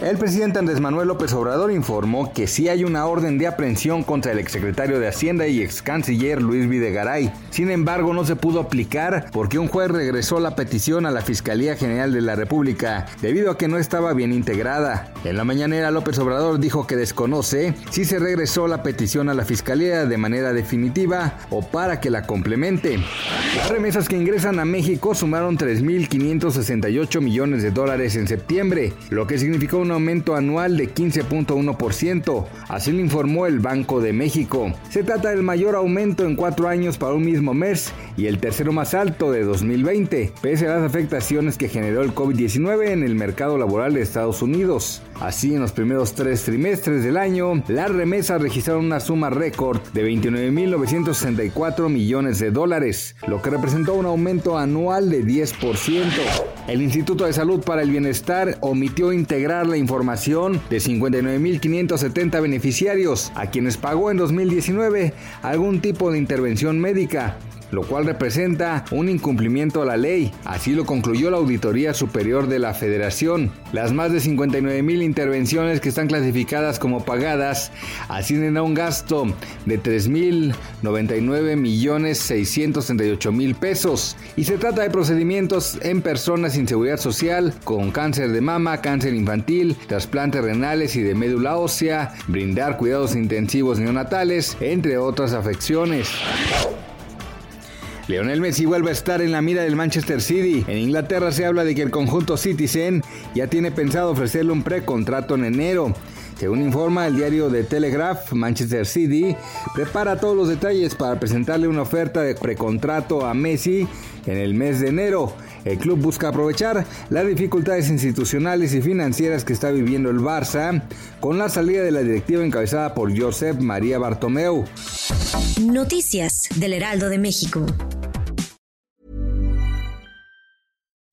El presidente Andrés Manuel López Obrador informó que sí hay una orden de aprehensión contra el exsecretario de Hacienda y ex canciller Luis Videgaray. Sin embargo, no se pudo aplicar porque un juez regresó la petición a la Fiscalía General de la República debido a que no estaba bien integrada. En la mañanera, López Obrador dijo que desconoce si se regresó la petición a la Fiscalía de manera definitiva o para que la complemente. Las remesas que ingresan a México sumaron 3.568 millones de dólares en septiembre, lo que significó aumento anual de 15.1%, así lo informó el Banco de México. Se trata del mayor aumento en cuatro años para un mismo mes y el tercero más alto de 2020, pese a las afectaciones que generó el COVID-19 en el mercado laboral de Estados Unidos. Así, en los primeros tres trimestres del año, las remesas registraron una suma récord de 29.964 millones de dólares, lo que representó un aumento anual de 10%. El Instituto de Salud para el Bienestar omitió integrar la información de 59.570 beneficiarios a quienes pagó en 2019 algún tipo de intervención médica lo cual representa un incumplimiento a la ley. Así lo concluyó la Auditoría Superior de la Federación. Las más de 59 mil intervenciones que están clasificadas como pagadas ascienden a un gasto de 3.099 millones 638 mil pesos. Y se trata de procedimientos en personas sin seguridad social, con cáncer de mama, cáncer infantil, trasplantes renales y de médula ósea, brindar cuidados intensivos neonatales, entre otras afecciones. Leonel Messi vuelve a estar en la mira del Manchester City. En Inglaterra se habla de que el conjunto Citizen ya tiene pensado ofrecerle un precontrato en enero. Según informa el diario The Telegraph, Manchester City prepara todos los detalles para presentarle una oferta de precontrato a Messi en el mes de enero. El club busca aprovechar las dificultades institucionales y financieras que está viviendo el Barça con la salida de la directiva encabezada por Josep María Bartomeu. Noticias del Heraldo de México.